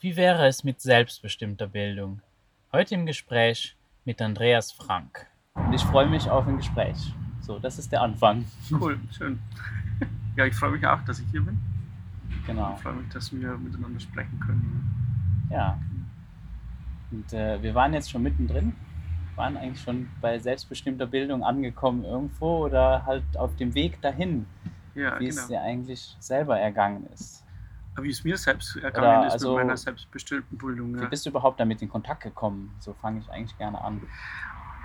Wie wäre es mit selbstbestimmter Bildung? Heute im Gespräch mit Andreas Frank. Und ich freue mich auf ein Gespräch. So, das ist der Anfang. Cool, schön. Ja, ich freue mich auch, dass ich hier bin. Genau. Ich freue mich, dass wir miteinander sprechen können. Ja. Und äh, wir waren jetzt schon mittendrin, waren eigentlich schon bei selbstbestimmter Bildung angekommen irgendwo oder halt auf dem Weg dahin, Ja, wie genau. es dir eigentlich selber ergangen ist. Wie es mir selbst ergangen ist also- mit meiner selbstbestimmten Bildung. Wie Ja. bist du überhaupt damit in Kontakt gekommen? So fange ich eigentlich gerne an.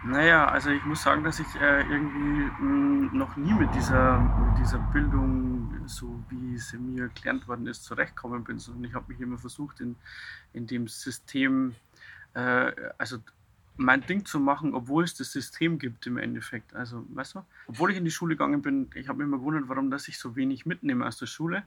Naja, also ich muss sagen, dass ich äh, irgendwie mh, noch nie mit dieser, mit dieser Bildung, so wie sie mir erklärt worden ist, zurechtgekommen bin, sondern ich habe mich immer versucht, in, in dem System, äh, also mein Ding zu machen, obwohl es das System gibt im Endeffekt. Also, weißt du, obwohl ich in die Schule gegangen bin, ich habe mich immer gewundert, warum dass ich so wenig mitnehme aus der Schule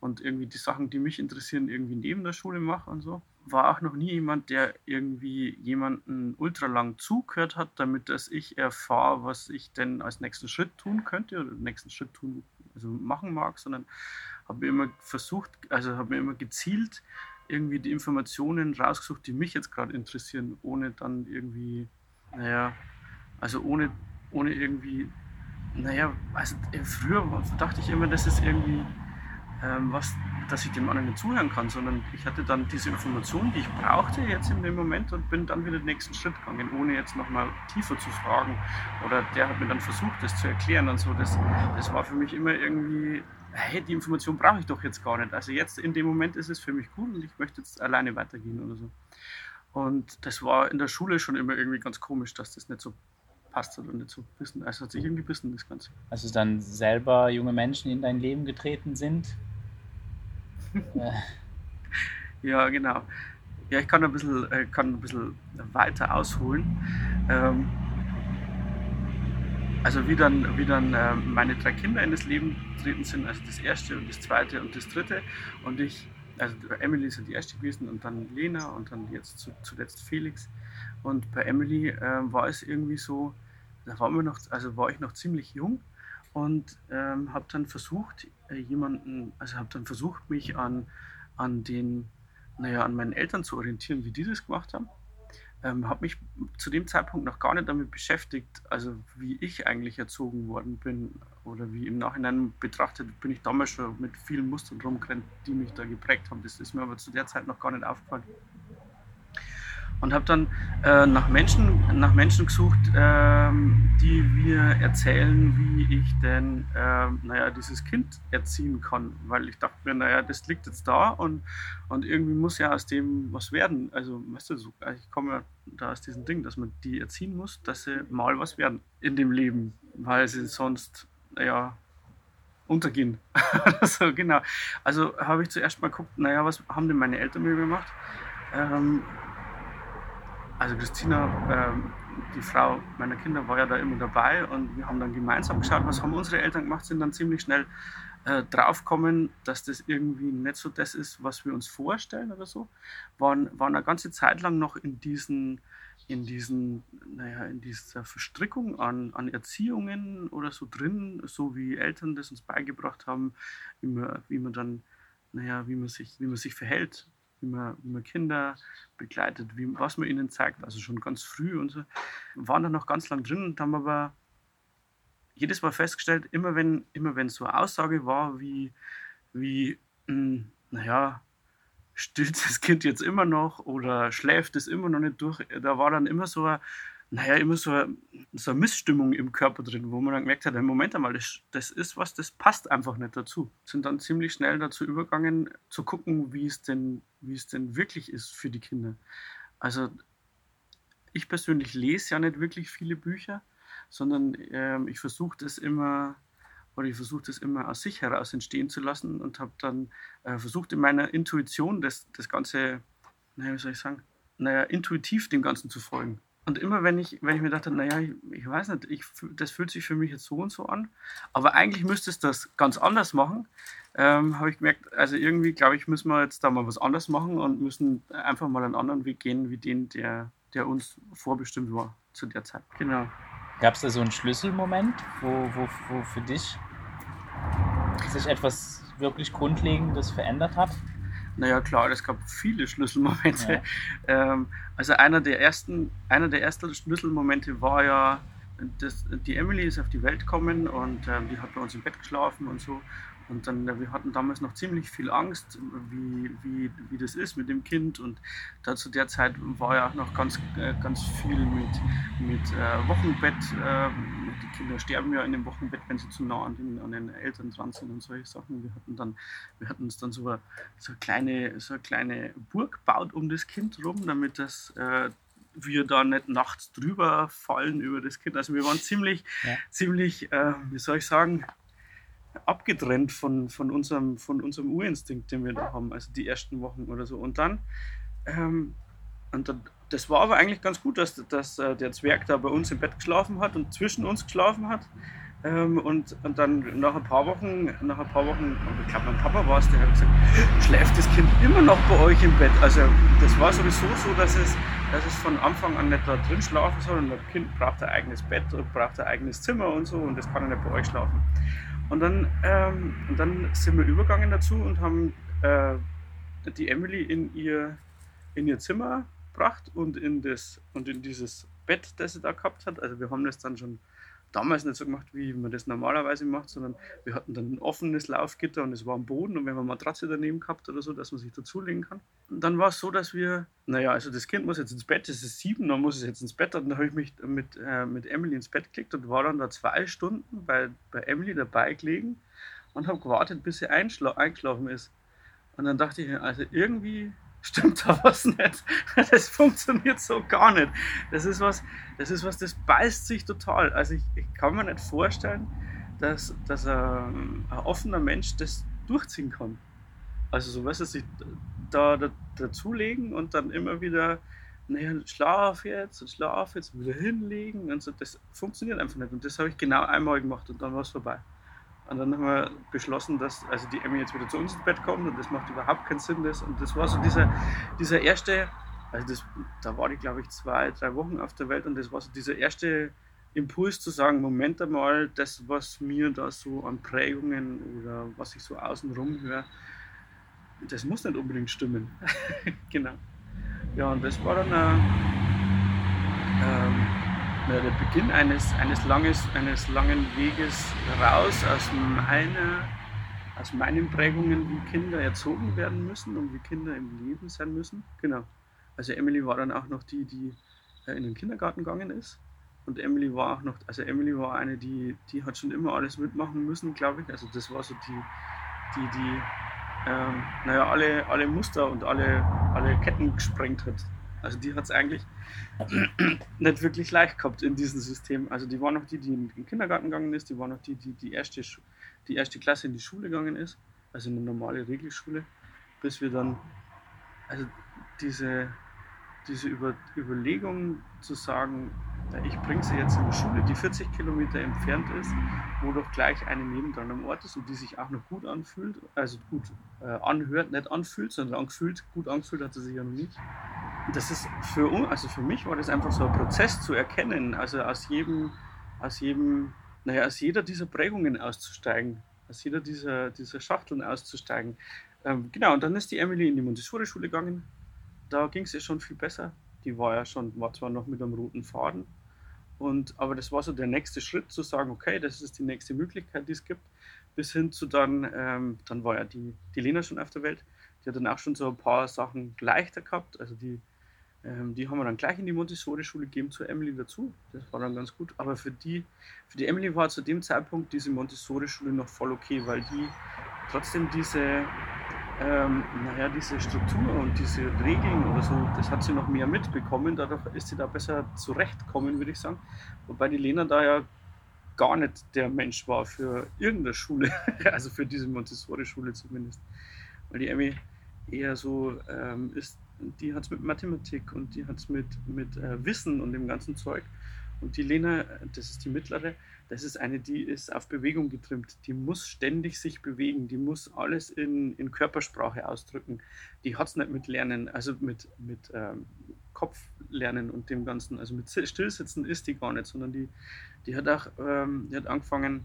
und irgendwie die Sachen, die mich interessieren, irgendwie neben der Schule mache und so. War auch noch nie jemand, der irgendwie jemanden ultra lang zugehört hat, damit dass ich erfahre, was ich denn als nächsten Schritt tun könnte oder nächsten Schritt tun, also machen mag, sondern habe immer versucht, also habe mir immer gezielt irgendwie die Informationen rausgesucht, die mich jetzt gerade interessieren, ohne dann irgendwie, naja, also ohne, ohne irgendwie, naja, also äh, früher dachte ich immer, das ist irgendwie was, dass ich dem anderen nicht zuhören kann, sondern ich hatte dann diese Informationen, die ich brauchte jetzt in dem Moment und bin dann wieder den nächsten Schritt gegangen, ohne jetzt nochmal tiefer zu fragen. Oder der hat mir dann versucht, das zu erklären und so. Das, das war für mich immer irgendwie, hey, die Information brauche ich doch jetzt gar nicht. Also jetzt in dem Moment ist es für mich gut und ich möchte jetzt alleine weitergehen oder so. Und das war in der Schule schon immer irgendwie ganz komisch, dass das nicht so passt oder nicht so wissen. Also hat sich irgendwie bissen, das Ganze. Als dann selber junge Menschen in dein Leben getreten sind. Äh, Ja, genau. Ja, ich kann ein bisschen, äh, kann ein bisschen weiter ausholen. Ähm, also wie dann, wie dann ähm, meine drei Kinder in das Leben getreten sind, also das erste und das zweite und das dritte. Und ich, also Emily ist ja die erste gewesen und dann Lena und dann jetzt zu, zuletzt Felix. Und bei Emily ähm, war es irgendwie so, da wir noch, also war ich noch ziemlich jung und ähm, habe dann versucht, äh, jemanden, also habe dann versucht, mich an, an den, naja, an meinen Eltern zu orientieren, wie die das gemacht haben. Ähm, habe mich zu dem Zeitpunkt noch gar nicht damit beschäftigt, also wie ich eigentlich erzogen worden bin oder wie im Nachhinein betrachtet bin ich damals schon mit vielen Mustern rumgerannt, die mich da geprägt haben. Das ist mir aber zu der Zeit noch gar nicht aufgefallen. Und habe dann äh, nach, Menschen, nach Menschen gesucht, ähm, die mir erzählen, wie ich denn ähm, naja, dieses Kind erziehen kann. Weil ich dachte mir, naja, das liegt jetzt da und, und irgendwie muss ja aus dem was werden. Also, weißt du, so, ich komme ja da aus diesem Ding, dass man die erziehen muss, dass sie mal was werden in dem Leben, weil sie sonst, naja, untergehen. so, genau. Also habe ich zuerst mal geguckt, naja, was haben denn meine Eltern mir gemacht? Ähm, also Christina, ähm, die Frau meiner Kinder, war ja da immer dabei und wir haben dann gemeinsam geschaut, was haben unsere Eltern gemacht, sind dann ziemlich schnell äh, draufgekommen, dass das irgendwie nicht so das ist, was wir uns vorstellen oder so. Waren, waren eine ganze Zeit lang noch in diesen, in diesen, naja, in dieser Verstrickung an, an Erziehungen oder so drin, so wie Eltern das uns beigebracht haben, wie man, wie man dann, naja, wie man sich, wie man sich verhält, wie man, wie man Kinder begleitet, wie, was man ihnen zeigt, also schon ganz früh und so, waren da noch ganz lang drin und haben aber jedes Mal festgestellt, immer wenn, immer wenn so eine Aussage war wie, wie mh, naja, stillt das Kind jetzt immer noch oder schläft es immer noch nicht durch, da war dann immer so eine, naja, immer so eine, so eine Missstimmung im Körper drin, wo man dann gemerkt hat, Moment einmal, das, das ist was, das passt einfach nicht dazu. Sind dann ziemlich schnell dazu übergegangen, zu gucken, wie es denn, wie es denn wirklich ist für die Kinder. Also ich persönlich lese ja nicht wirklich viele Bücher, sondern ähm, ich versuche das immer oder ich versuche das immer aus sich heraus entstehen zu lassen und habe dann äh, versucht in meiner Intuition das, das Ganze, naja, wie soll ich sagen, naja, intuitiv dem Ganzen zu folgen. Und immer wenn ich, wenn ich mir dachte, naja, ich, ich weiß nicht, ich, das fühlt sich für mich jetzt so und so an, aber eigentlich müsste es das ganz anders machen, ähm, habe ich gemerkt, also irgendwie glaube ich, müssen wir jetzt da mal was anders machen und müssen einfach mal einen anderen Weg gehen, wie den, der, der uns vorbestimmt war zu der Zeit. Genau. Gab es da so einen Schlüsselmoment, wo, wo, wo für dich sich etwas wirklich Grundlegendes verändert hat? Naja, klar, es gab viele Schlüsselmomente. Ja. Ähm, also einer der ersten, einer der ersten Schlüsselmomente war ja, dass die Emily ist auf die Welt gekommen und ähm, die hat bei uns im Bett geschlafen und so. Und dann, wir hatten damals noch ziemlich viel Angst, wie, wie, wie das ist mit dem Kind. Und da zu der Zeit war ja auch noch ganz, äh, ganz viel mit, mit äh, Wochenbett. Äh, die Kinder sterben ja in dem Wochenbett, wenn sie zu nah an den, an den Eltern dran sind und solche Sachen. Wir hatten dann, wir hatten uns dann so eine, so eine kleine, so eine kleine Burg gebaut um das Kind rum, damit das äh, wir da nicht nachts drüber fallen über das Kind. Also wir waren ziemlich, ja. ziemlich, äh, wie soll ich sagen, abgetrennt von, von, unserem, von unserem Urinstinkt, den wir da haben, also die ersten Wochen oder so. Und dann, ähm, und dann, das war aber eigentlich ganz gut, dass, dass äh, der Zwerg da bei uns im Bett geschlafen hat und zwischen uns geschlafen hat. Ähm, und, und dann nach ein paar Wochen, nach ein paar Wochen, ich glaube mein Papa war es, der hat gesagt, schläft das Kind immer noch bei euch im Bett? Also das war sowieso so, dass es, dass es von Anfang an nicht da drin schlafen soll und das Kind braucht ein eigenes Bett und braucht ein eigenes Zimmer und so und das kann er nicht bei euch schlafen. Und dann, ähm, und dann sind wir übergegangen dazu und haben äh, die Emily in ihr, in ihr Zimmer gebracht und in, das, und in dieses Bett, das sie da gehabt hat. Also wir haben das dann schon damals nicht so gemacht, wie man das normalerweise macht, sondern wir hatten dann ein offenes Laufgitter und es war am Boden und wir haben eine Matratze daneben gehabt oder so, dass man sich dazulegen kann. Und dann war es so, dass wir, naja, also das Kind muss jetzt ins Bett, es ist sieben, dann muss es jetzt ins Bett. Und dann habe ich mich mit, äh, mit Emily ins Bett gelegt und war dann da zwei Stunden bei, bei Emily dabei gelegen und habe gewartet, bis sie eingeschlafen ist. Und dann dachte ich, also irgendwie stimmt da was nicht. Das funktioniert so gar nicht. Das ist was, das ist was, das beißt sich total. Also ich, ich kann mir nicht vorstellen, dass, dass ein, ein, offener Mensch das durchziehen kann. Also so weißt du, sich da, da dazulegen und dann immer wieder, naja, schlaf jetzt und schlaf jetzt und wieder hinlegen und so, das funktioniert einfach nicht. Und das habe ich genau einmal gemacht und dann war es vorbei. Und dann haben wir beschlossen, dass also die Emmy jetzt wieder zu uns ins Bett kommt und das macht überhaupt keinen Sinn. Das. Und das war so dieser, dieser erste, also das, da war ich glaube ich zwei, drei Wochen auf der Welt und das war so dieser erste Impuls zu sagen, Moment einmal, das, was mir da so an Prägungen oder was ich so außenrum höre, das muss nicht unbedingt stimmen. genau. Ja, und das war dann ein, ähm, der Beginn eines, eines, langes, eines langen Weges raus aus, meiner, aus meinen Prägungen, wie Kinder erzogen werden müssen und wie Kinder im Leben sein müssen. Genau. Also Emily war dann auch noch die, die äh, in den Kindergarten gegangen ist. Und Emily war auch noch, also Emily war eine, die, die hat schon immer alles mitmachen müssen, glaube ich. Also das war so die, die, die ähm, naja, alle, alle Muster und alle, alle Ketten gesprengt hat. Also die hat es eigentlich nicht wirklich leicht gehabt in diesem System. Also die war noch die, die in den Kindergarten gegangen ist, die war noch die, die die erste, die erste Klasse in die Schule gegangen ist, also eine normale Regelschule, bis wir dann, also diese, diese Über Überlegung zu sagen, ich bringe sie jetzt in eine Schule, die 40 Kilometer entfernt ist, wo doch gleich eine nebendran am Ort ist und die sich auch noch gut anfühlt, also gut äh, anhört, nicht anfühlt, sondern angefühlt, gut angefühlt hat sie sich ja noch nicht. Das ist für also für mich war das einfach so ein Prozess zu erkennen, also aus jedem, aus jedem, naja, aus jeder dieser Prägungen auszusteigen, aus jeder dieser, dieser Schachteln auszusteigen. Ähm, genau, und dann ist die Emily in die Montessori-Schule gegangen. Da ging es ihr schon viel besser. Die war ja schon, war zwar noch mit einem roten Faden, und, aber das war so der nächste Schritt, zu sagen, okay, das ist die nächste Möglichkeit, die es gibt, bis hin zu dann, ähm, dann war ja die, die Lena schon auf der Welt, die hat dann auch schon so ein paar Sachen leichter gehabt, also die, ähm, die haben wir dann gleich in die Montessori-Schule gegeben, zur Emily dazu, das war dann ganz gut, aber für die, für die Emily war zu dem Zeitpunkt diese Montessori-Schule noch voll okay, weil die trotzdem diese, ähm, naja, diese Struktur und diese Regeln oder so, das hat sie noch mehr mitbekommen. Dadurch ist sie da besser zurechtkommen, würde ich sagen. Wobei die Lena da ja gar nicht der Mensch war für irgendeine Schule, also für diese Montessori-Schule zumindest. Weil die Emmy eher so ähm, ist, die hat es mit Mathematik und die hat es mit, mit äh, Wissen und dem ganzen Zeug. Und die Lena, das ist die mittlere, das ist eine, die ist auf Bewegung getrimmt. Die muss ständig sich bewegen. Die muss alles in, in Körpersprache ausdrücken. Die hat es nicht mit Lernen, also mit, mit ähm, Kopflernen und dem Ganzen. Also mit Stillsitzen ist die gar nicht, sondern die, die hat auch ähm, die hat angefangen,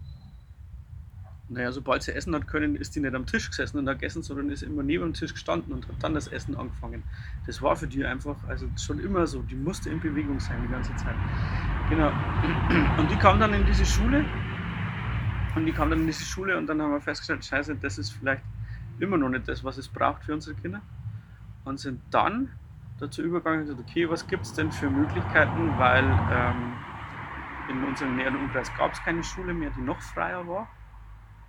naja, sobald sie essen hat können, ist die nicht am Tisch gesessen und hat gegessen, sondern ist immer neben dem Tisch gestanden und hat dann das Essen angefangen. Das war für die einfach, also schon immer so, die musste in Bewegung sein die ganze Zeit. Genau. Und die kam dann in diese Schule und die kam dann in diese Schule und dann haben wir festgestellt, scheiße, das ist vielleicht immer noch nicht das, was es braucht für unsere Kinder. Und sind dann dazu übergegangen und gesagt, okay, was gibt es denn für Möglichkeiten, weil ähm, in unserem näheren Umkreis gab es keine Schule mehr, die noch freier war.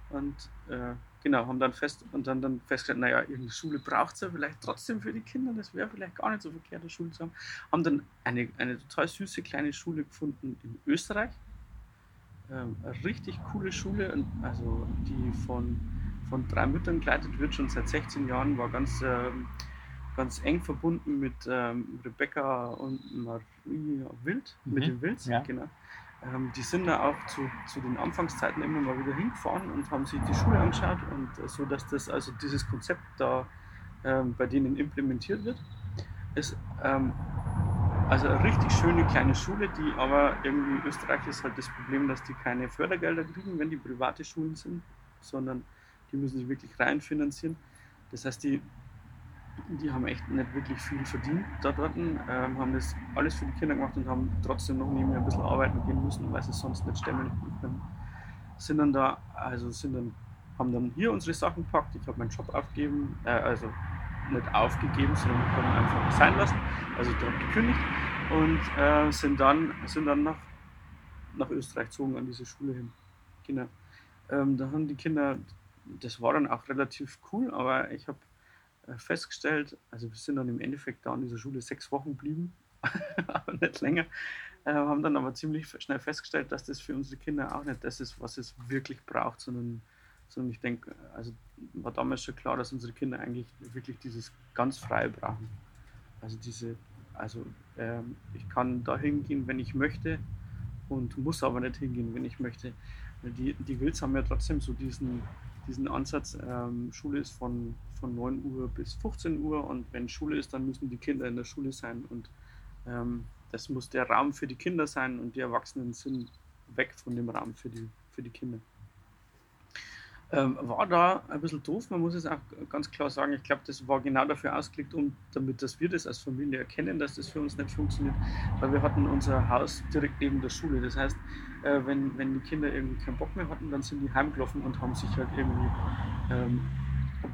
Und äh, genau, haben dann fest und dann, dann festgestellt, naja, irgendeine Schule braucht es ja vielleicht trotzdem für die Kinder, das wäre vielleicht gar nicht so verkehrt, eine Schule zu haben. Haben dann eine, eine total süße kleine Schule gefunden in Österreich. Ähm, eine richtig coole Schule, also die von, von drei Müttern geleitet wird, schon seit 16 Jahren, war ganz, ähm, ganz eng verbunden mit ähm, Rebecca und Marie Wild, mhm. mit den Wilds, ja. genau. Ähm, die sind da auch zu, zu den Anfangszeiten immer mal wieder hingefahren und haben sich die Schule angeschaut und äh, so, dass das also dieses Konzept da ähm, bei denen implementiert wird. Ist ähm, also eine richtig schöne kleine Schule, die aber irgendwie in Österreich ist halt das Problem, dass die keine Fördergelder kriegen, wenn die private Schulen sind, sondern die müssen sich wirklich rein finanzieren. Das heißt, die die haben echt nicht wirklich viel verdient da dort, ähm, haben das alles für die Kinder gemacht und haben trotzdem noch nebenher ein bisschen arbeiten gehen müssen, weil sie es sonst nicht stemmen können. Sind dann da, also sind dann, haben dann hier unsere Sachen gepackt, ich habe meinen Job aufgegeben, äh, also nicht aufgegeben, sondern haben einfach sein lassen, also dort gekündigt und äh, sind dann, sind dann nach, nach Österreich gezogen an diese Schule hin. Genau. Ähm, da haben die Kinder, das war dann auch relativ cool, aber ich habe festgestellt, also wir sind dann im Endeffekt da an dieser Schule sechs Wochen geblieben, aber nicht länger, äh, haben dann aber ziemlich schnell festgestellt, dass das für unsere Kinder auch nicht das ist, was es wirklich braucht, sondern, sondern ich denke, also war damals schon klar, dass unsere Kinder eigentlich wirklich dieses ganz Freie brauchen. Also diese, also ähm, ich kann da hingehen, wenn ich möchte und muss aber nicht hingehen, wenn ich möchte. Die, die Wilds haben ja trotzdem so diesen, diesen Ansatz, ähm, Schule ist von, von 9 Uhr bis 15 Uhr und wenn Schule ist, dann müssen die Kinder in der Schule sein und ähm, das muss der Raum für die Kinder sein und die Erwachsenen sind weg von dem Raum für die, für die Kinder. Ähm, war da ein bisschen doof, man muss es auch ganz klar sagen. Ich glaube, das war genau dafür ausgelegt, um, damit dass wir das als Familie erkennen, dass das für uns nicht funktioniert, weil wir hatten unser Haus direkt neben der Schule. Das heißt, äh, wenn, wenn die Kinder irgendwie keinen Bock mehr hatten, dann sind die heimgelaufen und haben sich halt irgendwie ähm,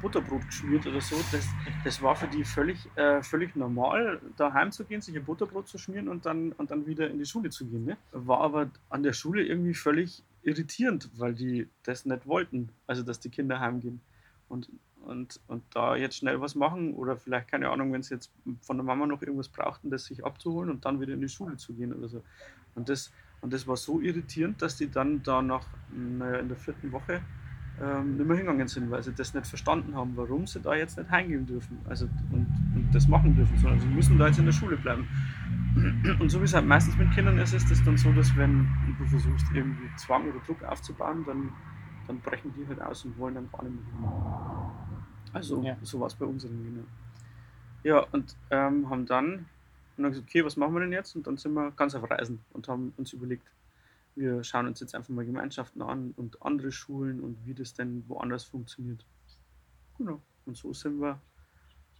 Butterbrot geschmiert oder so. Das, das war für die völlig, äh, völlig normal, daheim zu gehen, sich ein Butterbrot zu schmieren und dann, und dann wieder in die Schule zu gehen. Ne? War aber an der Schule irgendwie völlig irritierend, weil die das nicht wollten, also dass die Kinder heimgehen. Und, und, und da jetzt schnell was machen oder vielleicht, keine Ahnung, wenn sie jetzt von der Mama noch irgendwas brauchten, das sich abzuholen und dann wieder in die Schule zu gehen oder so. Und das, und das war so irritierend, dass die dann da nach, naja, in der vierten Woche ähm, nicht mehr hingegangen sind, weil sie das nicht verstanden haben, warum sie da jetzt nicht heimgehen dürfen also, und, und das machen dürfen, sondern sie müssen da jetzt in der Schule bleiben. Und so wie es halt meistens mit Kindern ist, ist es dann so, dass wenn du versuchst, irgendwie Zwang oder Druck aufzubauen, dann, dann brechen die halt aus und wollen dann gar nicht mehr. Also ja. so war es bei unseren Kindern. Ja, und ähm, haben dann, und dann gesagt, okay, was machen wir denn jetzt? Und dann sind wir ganz auf Reisen und haben uns überlegt, wir schauen uns jetzt einfach mal Gemeinschaften an und andere Schulen und wie das denn woanders funktioniert. Genau. Und so sind wir,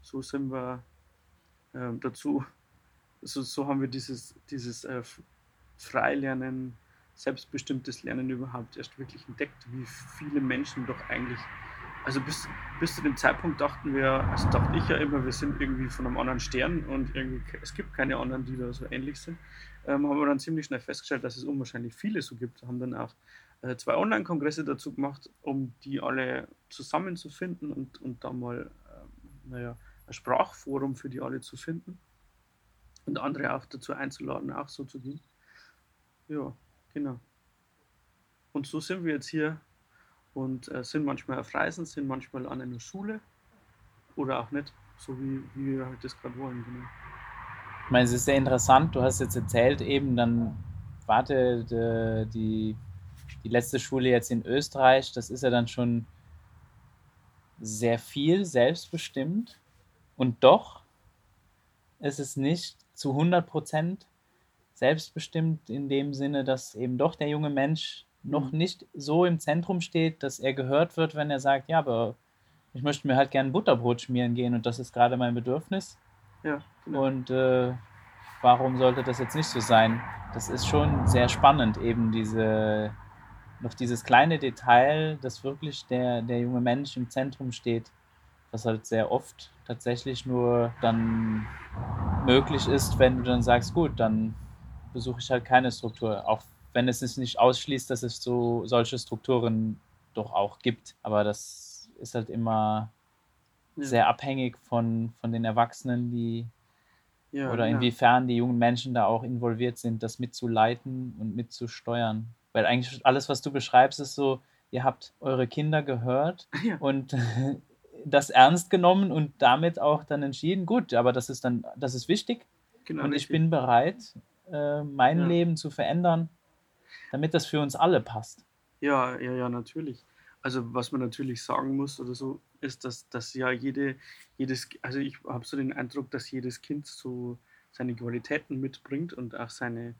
so sind wir ähm, dazu, so, so haben wir dieses, dieses äh, Freilernen, selbstbestimmtes Lernen überhaupt erst wirklich entdeckt, wie viele Menschen doch eigentlich also bis, bis zu dem Zeitpunkt dachten wir, also dachte ich ja immer, wir sind irgendwie von einem anderen Stern und irgendwie, es gibt keine anderen, die da so ähnlich sind. Ähm, haben wir dann ziemlich schnell festgestellt, dass es unwahrscheinlich viele so gibt. Haben dann auch äh, zwei Online-Kongresse dazu gemacht, um die alle zusammenzufinden und, und da mal, äh, naja, ein Sprachforum für die alle zu finden und andere auch dazu einzuladen, auch so zu gehen. Ja, genau. Und so sind wir jetzt hier und äh, sind manchmal auf Reisen, sind manchmal an einer Schule oder auch nicht, so wie, wie wir halt das gerade wollen. Genau. Ich meine, es ist sehr interessant, du hast jetzt erzählt, eben dann warte die, die letzte Schule jetzt in Österreich, das ist ja dann schon sehr viel selbstbestimmt und doch ist es nicht zu 100 Prozent selbstbestimmt in dem Sinne, dass eben doch der junge Mensch noch mhm. nicht so im Zentrum steht, dass er gehört wird, wenn er sagt, ja, aber ich möchte mir halt gerne Butterbrot schmieren gehen und das ist gerade mein Bedürfnis. Ja, genau. Und äh, warum sollte das jetzt nicht so sein? Das ist schon sehr spannend, eben diese, noch dieses kleine Detail, dass wirklich der, der junge Mensch im Zentrum steht, was halt sehr oft tatsächlich nur dann möglich ist, wenn du dann sagst, gut, dann besuche ich halt keine Struktur, auch wenn es es nicht ausschließt, dass es so solche Strukturen doch auch gibt. Aber das ist halt immer ja. sehr abhängig von, von den Erwachsenen, die ja, oder inwiefern die jungen Menschen da auch involviert sind, das mitzuleiten und mitzusteuern. Weil eigentlich alles, was du beschreibst, ist so, ihr habt eure Kinder gehört und das ernst genommen und damit auch dann entschieden, gut, aber das ist dann, das ist wichtig genau, und ich bin bereit, äh, mein ja. Leben zu verändern, damit das für uns alle passt. Ja, ja, ja, natürlich. Also was man natürlich sagen muss oder so, ist, dass, dass ja jede, jedes, also ich habe so den Eindruck, dass jedes Kind so seine Qualitäten mitbringt und auch seine,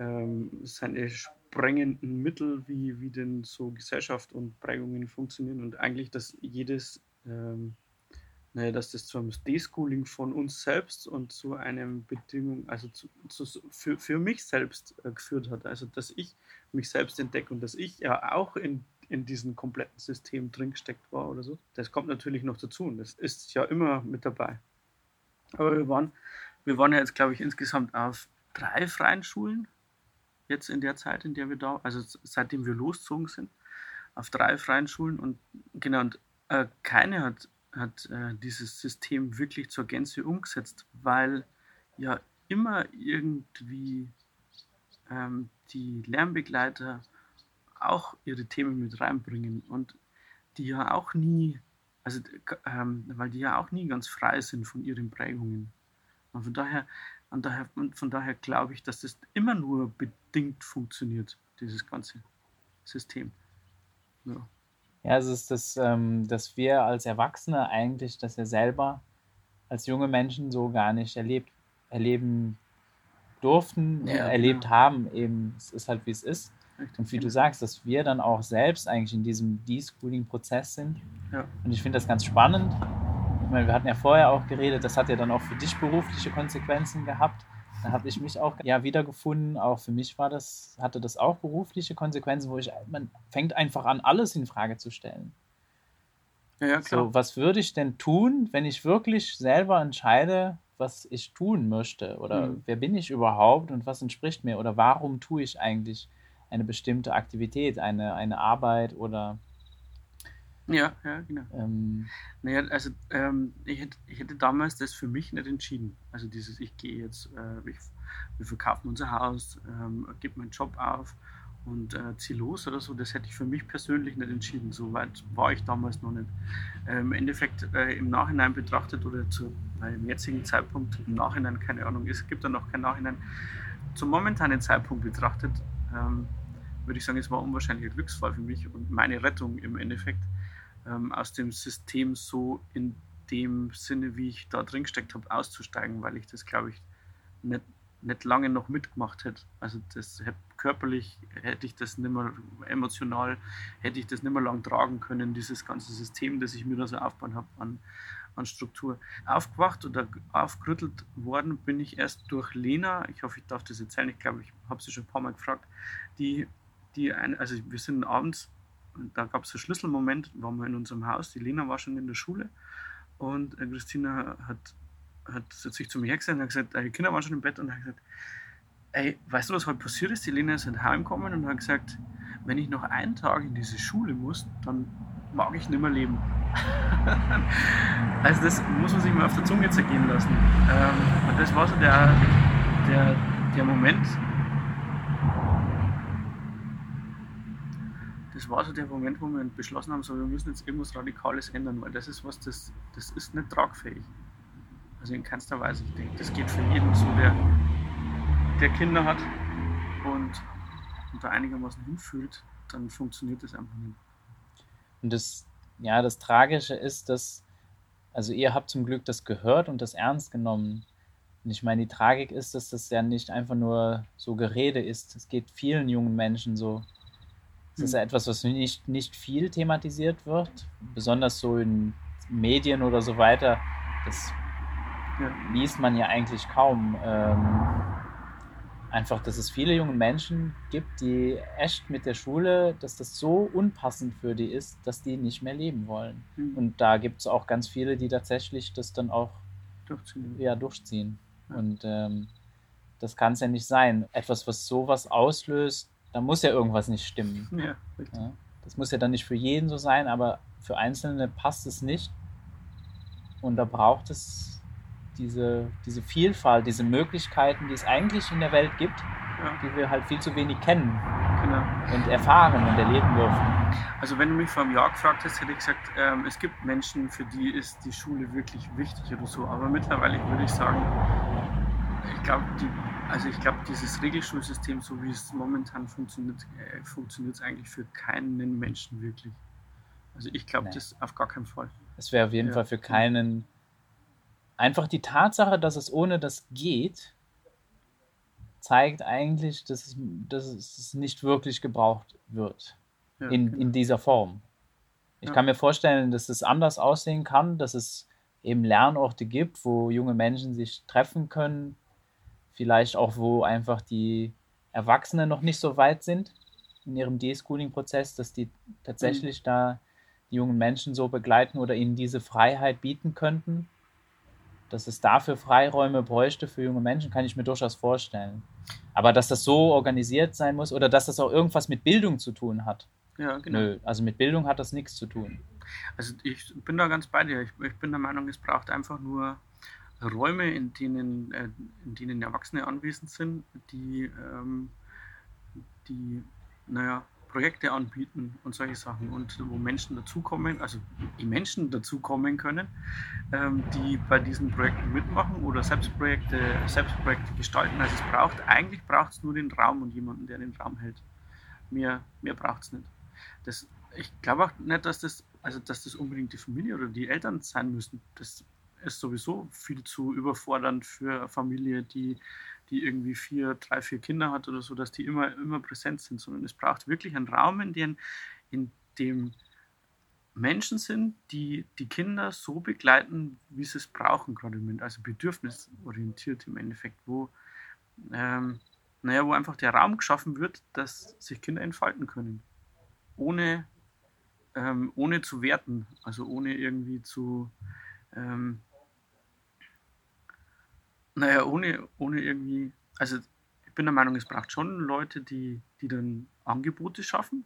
ähm, seine sprengenden Mittel, wie, wie denn so Gesellschaft und Prägungen funktionieren und eigentlich, dass jedes ähm, naja, dass das zum Deschooling von uns selbst und zu einem Bedingung, also zu, zu, für, für mich selbst äh, geführt hat. Also dass ich mich selbst entdecke und dass ich ja auch in, in diesem kompletten System drin gesteckt war oder so. Das kommt natürlich noch dazu und das ist ja immer mit dabei. Aber wir waren, wir waren ja jetzt, glaube ich, insgesamt auf drei freien Schulen, jetzt in der Zeit, in der wir da, also seitdem wir losgezogen sind, auf drei freien Schulen und genau, und äh, keine hat, hat äh, dieses System wirklich zur Gänze umgesetzt, weil ja immer irgendwie ähm, die Lernbegleiter auch ihre Themen mit reinbringen und die ja auch nie, also ähm, weil die ja auch nie ganz frei sind von ihren Prägungen. Und von daher, und daher, und von daher glaube ich, dass das immer nur bedingt funktioniert, dieses ganze System. Ja. Ja, es ist das, ähm, dass wir als Erwachsene eigentlich das ja selber als junge Menschen so gar nicht erlebt, erleben durften, ja, erlebt ja. haben. Eben, es ist halt wie es ist. Und wie du sagst, dass wir dann auch selbst eigentlich in diesem De-Schooling-Prozess sind. Ja. Und ich finde das ganz spannend. Ich meine, wir hatten ja vorher auch geredet, das hat ja dann auch für dich berufliche Konsequenzen gehabt. Da habe ich mich auch ja, wiedergefunden. Auch für mich war das, hatte das auch berufliche Konsequenzen, wo ich, man fängt einfach an, alles in Frage zu stellen. Ja. So, was würde ich denn tun, wenn ich wirklich selber entscheide, was ich tun möchte? Oder mhm. wer bin ich überhaupt und was entspricht mir? Oder warum tue ich eigentlich eine bestimmte Aktivität, eine, eine Arbeit oder ja, ja, genau. Ähm, naja, also ähm, ich, hätte, ich hätte damals das für mich nicht entschieden. Also dieses, ich gehe jetzt, äh, ich, wir verkaufen unser Haus, ähm, gebe meinen Job auf und äh, ziehe los oder so, das hätte ich für mich persönlich nicht entschieden. So weit war ich damals noch nicht. Äh, Im Endeffekt äh, im Nachhinein betrachtet oder zu, beim jetzigen Zeitpunkt, im Nachhinein, keine Ahnung, es gibt da noch kein Nachhinein, zum momentanen Zeitpunkt betrachtet, ähm, würde ich sagen, es war unwahrscheinlicher Glücksfall für mich und meine Rettung im Endeffekt ähm, aus dem System so in dem Sinne, wie ich da drin gesteckt habe, auszusteigen, weil ich das, glaube ich, nicht, nicht lange noch mitgemacht hätte. Also das körperlich hätte ich das nicht mehr, emotional hätte ich das nicht mehr lang tragen können, dieses ganze System, das ich mir da so aufbauen habe an, an Struktur. Aufgewacht oder aufgerüttelt worden bin ich erst durch Lena, ich hoffe, ich darf das erzählen, ich glaube, ich habe sie schon ein paar Mal gefragt, die, die ein, also wir sind abends da gab es einen Schlüsselmoment, waren wir in unserem Haus, die Lena war schon in der Schule und äh, Christina hat, hat sich zu mir hergesagt und hat gesagt, die Kinder waren schon im Bett und hat gesagt, ey, weißt du, was heute passiert ist? Die Lena ist halt heimgekommen und hat gesagt, wenn ich noch einen Tag in diese Schule muss, dann mag ich nicht mehr leben. also das muss man sich mal auf der Zunge zergehen lassen. Ähm, und das war so der, der, der Moment, das war so der Moment, wo wir beschlossen haben, so, wir müssen jetzt irgendwas Radikales ändern, weil das ist was, das, das ist nicht tragfähig. Also in keinster Weise. Ich denke, das geht für jeden so, der, der Kinder hat und, und da einigermaßen hinfühlt, dann funktioniert das einfach nicht. Und das, ja, das Tragische ist, dass, also ihr habt zum Glück das gehört und das ernst genommen. Und ich meine, die Tragik ist, dass das ja nicht einfach nur so Gerede ist. Es geht vielen jungen Menschen so Das ist ja hm. etwas, was nicht, nicht viel thematisiert wird, besonders so in Medien oder so weiter. Das ja. liest man ja eigentlich kaum. Ähm, einfach, dass es viele junge Menschen gibt, die echt mit der Schule, dass das so unpassend für die ist, dass die nicht mehr leben wollen. Mhm. Und da gibt es auch ganz viele, die tatsächlich das dann auch durchziehen. Ja, durchziehen. Ja. Und ähm, das kann es ja nicht sein. Etwas, was sowas auslöst, da muss ja irgendwas nicht stimmen. Ja, ja, das muss ja dann nicht für jeden so sein, aber für Einzelne passt es nicht. Und da braucht es diese, diese Vielfalt, diese Möglichkeiten, die es eigentlich in der Welt gibt, ja. die wir halt viel zu wenig kennen genau. und erfahren und erleben dürfen. Also wenn du mich vor einem Jahr gefragt hast, hätte ich gesagt, ähm, es gibt Menschen, für die ist die Schule wirklich wichtig oder so. Aber mittlerweile würde ich sagen, ich glaube, die also ich glaube, dieses Regelschulsystem, so wie es momentan funktioniert, äh, funktioniert es eigentlich für keinen Menschen wirklich. Also ich glaube das auf gar keinen Fall. Es wäre auf jeden ja. Fall für keinen. Einfach die Tatsache, dass es ohne das geht, zeigt eigentlich, dass es, dass es nicht wirklich gebraucht wird. Ja, in, genau. in dieser Form. Ich ja. kann mir vorstellen, dass es anders aussehen kann, dass es eben Lernorte gibt, wo junge Menschen sich treffen können, vielleicht auch, wo einfach die Erwachsenen noch nicht so weit sind in ihrem De-Schooling-Prozess, dass die tatsächlich mhm. da die jungen Menschen so begleiten oder ihnen diese Freiheit bieten könnten. Dass es dafür Freiräume bräuchte für junge Menschen, kann ich mir durchaus vorstellen. Aber dass das so organisiert sein muss oder dass das auch irgendwas mit Bildung zu tun hat. Ja, genau. Nö, also mit Bildung hat das nichts zu tun. Also ich bin da ganz bei dir. Ich, ich bin der Meinung, es braucht einfach nur Räume, in denen, äh, in denen Erwachsene anwesend sind, die, ähm, die naja, Projekte anbieten und solche Sachen und wo Menschen dazukommen, also die Menschen dazukommen können, ähm, die bei diesen Projekten mitmachen oder Selbstprojekte, Selbstprojekte gestalten. Also es braucht, eigentlich braucht es nur den Raum und jemanden, der den Raum hält. Mehr, mehr braucht es nicht. Das, ich glaube auch nicht, dass das, also dass das unbedingt die Familie oder die Eltern sein müssen. Das ist sowieso viel zu überfordernd für eine Familie, die, die irgendwie vier, drei, vier Kinder hat oder so, dass die immer, immer präsent sind, sondern es braucht wirklich einen Raum, in dem, in dem Menschen sind, die die Kinder so begleiten, wie sie es brauchen, gerade im Moment, also bedürfnisorientiert im Endeffekt, wo, ähm, naja, wo einfach der Raum geschaffen wird, dass sich Kinder entfalten können. Ohne, ähm, ohne zu werten, also ohne irgendwie zu, ähm, naja, ohne, ohne irgendwie, also ich bin der Meinung, es braucht schon Leute, die, die dann Angebote schaffen,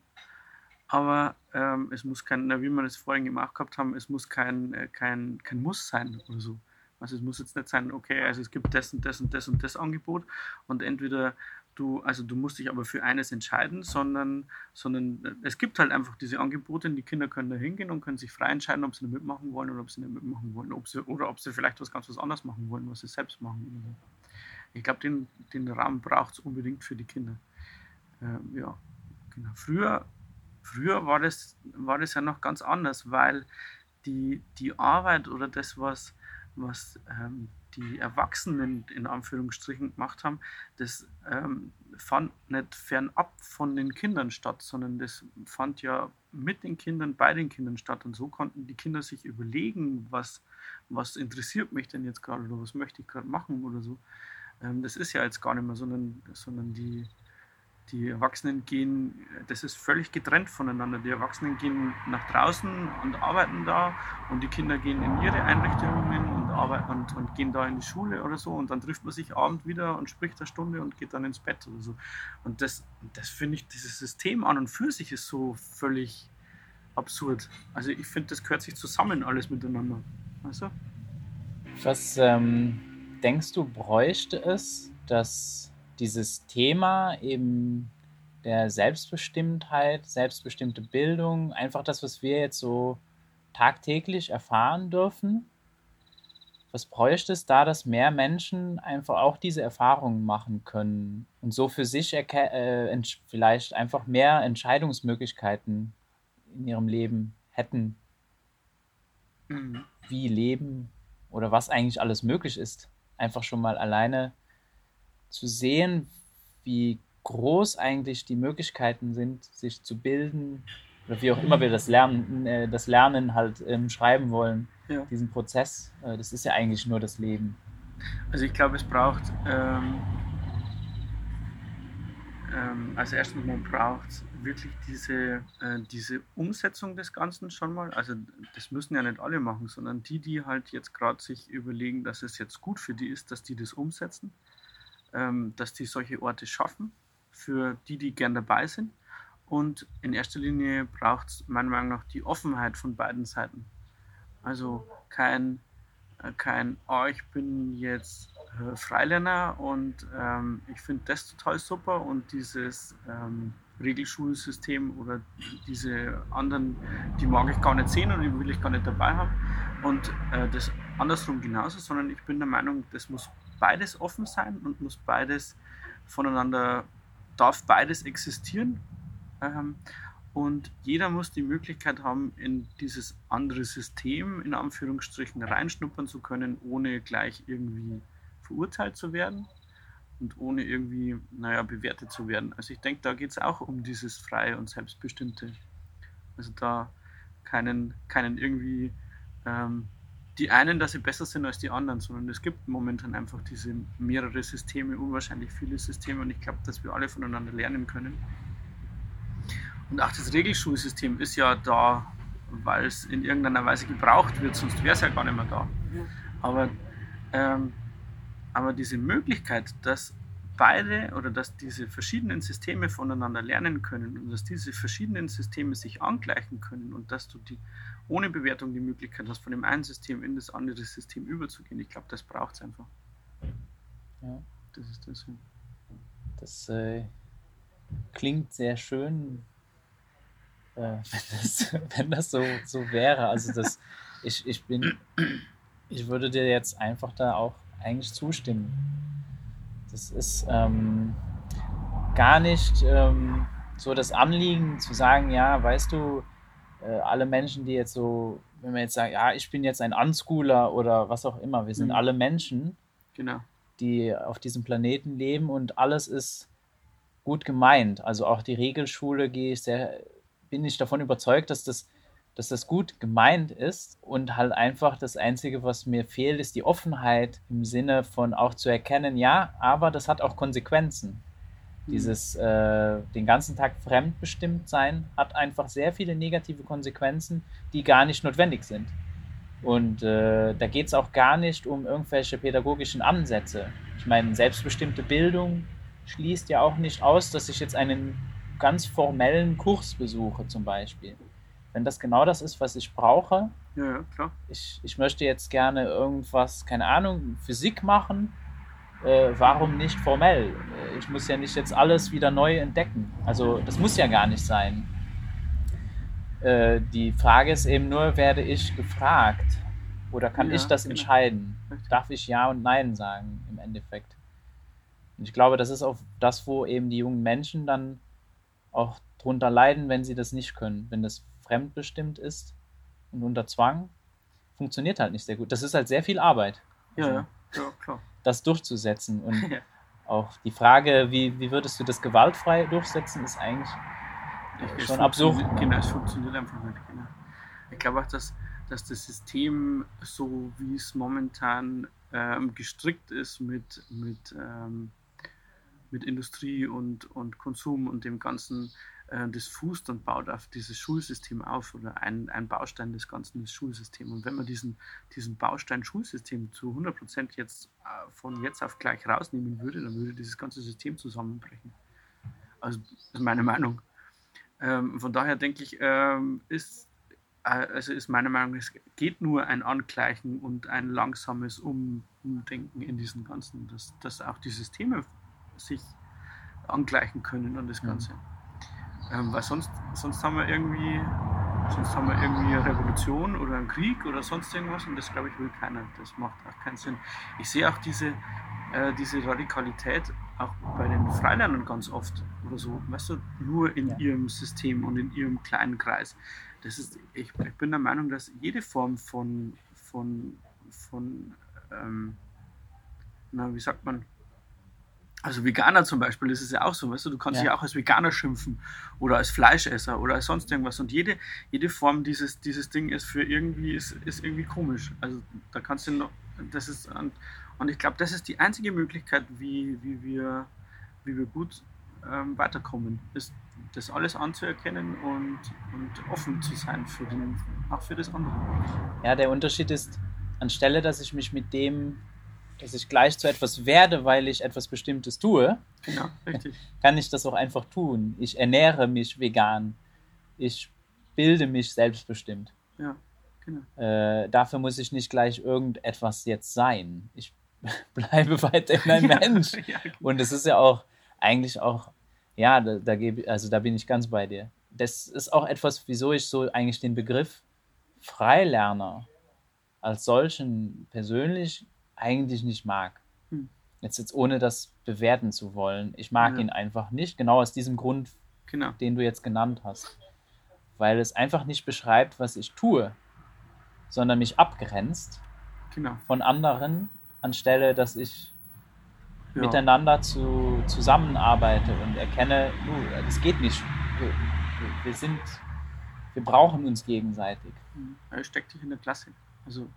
aber ähm, es muss kein, wie wir das vorhin gemacht gehabt haben, es muss kein, äh, kein, kein Muss sein oder so. Also es muss jetzt nicht sein, okay, also es gibt das und das und das und das Angebot und entweder du, also du musst dich aber für eines entscheiden, sondern, sondern es gibt halt einfach diese Angebote und die Kinder können da hingehen und können sich frei entscheiden, ob sie da mitmachen wollen oder ob sie nicht mitmachen wollen, ob sie, oder ob sie vielleicht was ganz was anderes machen wollen, was sie selbst machen. Ich glaube, den, den Rahmen braucht es unbedingt für die Kinder. Ähm, ja, genau. Früher, früher war, das, war das ja noch ganz anders, weil die, die Arbeit oder das, was, was ähm, die Erwachsenen in Anführungsstrichen gemacht haben, das ähm, fand nicht fernab von den Kindern statt, sondern das fand ja mit den Kindern, bei den Kindern statt. Und so konnten die Kinder sich überlegen, was, was interessiert mich denn jetzt gerade oder was möchte ich gerade machen oder so. Ähm, das ist ja jetzt gar nicht mehr, sondern, sondern die, die Erwachsenen gehen, das ist völlig getrennt voneinander. Die Erwachsenen gehen nach draußen und arbeiten da und die Kinder gehen in ihre Einrichtungen und, arbeiten und, und gehen da in die Schule oder so und dann trifft man sich abend wieder und spricht eine Stunde und geht dann ins Bett oder so. Und das, das finde ich, dieses System an und für sich ist so völlig absurd. Also ich finde, das gehört sich zusammen alles miteinander. Weißt du? Was ähm, denkst du, bräuchte es, dass dieses Thema eben der Selbstbestimmtheit, selbstbestimmte Bildung, einfach das, was wir jetzt so tagtäglich erfahren dürfen. Was bräuchte es da, dass mehr Menschen einfach auch diese Erfahrungen machen können und so für sich äh, vielleicht einfach mehr Entscheidungsmöglichkeiten in ihrem Leben hätten? Mhm. Wie leben oder was eigentlich alles möglich ist. Einfach schon mal alleine zu sehen, wie groß eigentlich die Möglichkeiten sind, sich zu bilden, oder wie auch immer wir das Lernen, äh, das Lernen halt ähm, schreiben wollen, ja. diesen Prozess, äh, das ist ja eigentlich nur das Leben. Also ich glaube, es braucht ähm, ähm, als erstes mal braucht wirklich diese, äh, diese Umsetzung des Ganzen schon mal. Also das müssen ja nicht alle machen, sondern die, die halt jetzt gerade sich überlegen, dass es jetzt gut für die ist, dass die das umsetzen, ähm, dass die solche Orte schaffen für die, die gern dabei sind. Und in erster Linie braucht es meiner Meinung nach die Offenheit von beiden Seiten. Also kein, äh, kein oh, ich bin jetzt äh, Freilerner und ähm, ich finde das total super und dieses ähm, Regelschulsystem oder diese anderen, die mag ich gar nicht sehen und die will ich gar nicht dabei haben. Und äh, das andersrum genauso, sondern ich bin der Meinung, das muss beides offen sein und muss beides voneinander, darf beides existieren. Ähm, und jeder muss die Möglichkeit haben, in dieses andere System in Anführungsstrichen reinschnuppern zu können, ohne gleich irgendwie verurteilt zu werden und ohne irgendwie, naja, bewertet zu werden. Also ich denke, da geht es auch um dieses Freie und Selbstbestimmte. Also da keinen, keinen irgendwie ähm, die einen, dass sie besser sind als die anderen, sondern es gibt momentan einfach diese mehrere Systeme, unwahrscheinlich viele Systeme und ich glaube, dass wir alle voneinander lernen können. Und auch das Regelschulsystem ist ja da, weil es in irgendeiner Weise gebraucht wird, sonst wäre es ja gar nicht mehr da. Aber ähm, aber diese Möglichkeit, dass beide oder dass diese verschiedenen Systeme voneinander lernen können und dass diese verschiedenen Systeme sich angleichen können und dass du die ohne Bewertung die Möglichkeit hast, von dem einen System in das andere System überzugehen, ich glaube, das braucht es einfach. Ja. Das ist das. Das äh, klingt sehr schön, äh, wenn, das, wenn das so, so wäre. Also das, ich, ich bin, ich würde dir jetzt einfach da auch eigentlich zustimmen. Das ist ähm, gar nicht ähm, so das Anliegen zu sagen, ja, weißt du, äh, alle Menschen, die jetzt so, wenn man jetzt sagt, ja, ich bin jetzt ein Unschooler oder was auch immer, wir sind mhm. alle Menschen, genau. die auf diesem Planeten leben und alles ist gut gemeint. Also auch die Regelschule gehe ich sehr, bin ich davon überzeugt, dass das dass das gut gemeint ist und halt einfach das Einzige, was mir fehlt, ist die Offenheit im Sinne von auch zu erkennen, ja, aber das hat auch Konsequenzen. Mhm. Dieses äh, den ganzen Tag fremdbestimmt sein hat einfach sehr viele negative Konsequenzen, die gar nicht notwendig sind. Und äh, da geht es auch gar nicht um irgendwelche pädagogischen Ansätze. Ich meine, selbstbestimmte Bildung schließt ja auch nicht aus, dass ich jetzt einen ganz formellen Kurs besuche zum Beispiel wenn das genau das ist, was ich brauche. Ja, ja, klar. Ich, ich möchte jetzt gerne irgendwas, keine Ahnung, Physik machen. Äh, warum nicht formell? Äh, ich muss ja nicht jetzt alles wieder neu entdecken. Also das muss ja gar nicht sein. Äh, die Frage ist eben nur, werde ich gefragt? Oder kann ja, ich das genau. entscheiden? Darf ich Ja und Nein sagen im Endeffekt? Und ich glaube, das ist auch das, wo eben die jungen Menschen dann auch drunter leiden, wenn sie das nicht können. Wenn das fremdbestimmt ist und unter Zwang, funktioniert halt nicht sehr gut. Das ist halt sehr viel Arbeit. Ja, also, ja. ja klar. Das durchzusetzen. Und ja. auch die Frage, wie, wie würdest du das gewaltfrei durchsetzen, ist eigentlich ich, schon absurd. Genau, es funktioniert einfach nicht. Genau. Ich glaube auch, dass, dass das System, so wie es momentan ähm, gestrickt ist mit, mit, ähm, mit Industrie und, und Konsum und dem ganzen, äh, das fußt und baut auf dieses Schulsystem auf oder ein, ein Baustein des Ganzen ist Schulsystem. Und wenn man diesen, diesen Baustein Schulsystem zu 100 Prozent jetzt äh, von jetzt auf gleich rausnehmen würde, dann würde dieses ganze System zusammenbrechen. Also, das ist meine Meinung. Ähm, von daher denke ich, ähm, ist, äh, also ist meine Meinung, es geht nur ein Angleichen und ein langsames um, Umdenken in diesen ganzen, dass, dass auch die Systeme sich angleichen können und das Ganze. Mhm. Ähm, weil sonst, sonst haben wir irgendwie, sonst haben wir irgendwie eine Revolution oder einen Krieg oder sonst irgendwas und das glaube ich will keiner. Das macht auch keinen Sinn. Ich sehe auch diese, äh, diese Radikalität auch bei den Freilernern ganz oft oder so, weißt du, nur in ja. ihrem System und in ihrem kleinen Kreis. Das ist, ich, ich bin der Meinung, dass jede Form von, von, von ähm, na, wie sagt man, Also Veganer zum Beispiel ist es ja auch so, weißt du, du kannst Ja. dich auch als Veganer schimpfen oder als Fleischesser oder als sonst irgendwas. Und jede, jede Form dieses, dieses Ding ist für irgendwie, ist, ist irgendwie komisch. Also da kannst du noch, das ist, und, und ich glaube, das ist die einzige Möglichkeit, wie, wie, wir, wie wir gut ähm, weiterkommen, ist das alles anzuerkennen und, und offen zu sein für den, auch für das andere. Ja, der Unterschied ist, anstelle, dass ich mich mit dem, dass ich gleich zu etwas werde, weil ich etwas Bestimmtes tue, Genau, richtig. kann ich das auch einfach tun. Ich ernähre mich vegan. Ich bilde mich selbstbestimmt. Ja, genau. Äh, dafür muss ich nicht gleich irgendetwas jetzt sein. Ich bleibe weiterhin ein Ja, Mensch. ja, Und es ist ja auch eigentlich auch, ja, da, da gebe also da bin ich ganz bei dir. Das ist auch etwas, wieso ich so eigentlich den Begriff Freilerner als solchen persönlich eigentlich nicht mag. Hm. Jetzt, jetzt ohne das bewerten zu wollen. Ich mag Ja. ihn einfach nicht, genau aus diesem Grund, genau. den du jetzt genannt hast. Weil es einfach nicht beschreibt, was ich tue, sondern mich abgrenzt Genau. von anderen, anstelle dass ich Ja. miteinander zu, zusammenarbeite und erkenne, du, das geht nicht. Wir, wir- wir sind, wir brauchen uns gegenseitig. Ja, steck dich in der Klasse. Also,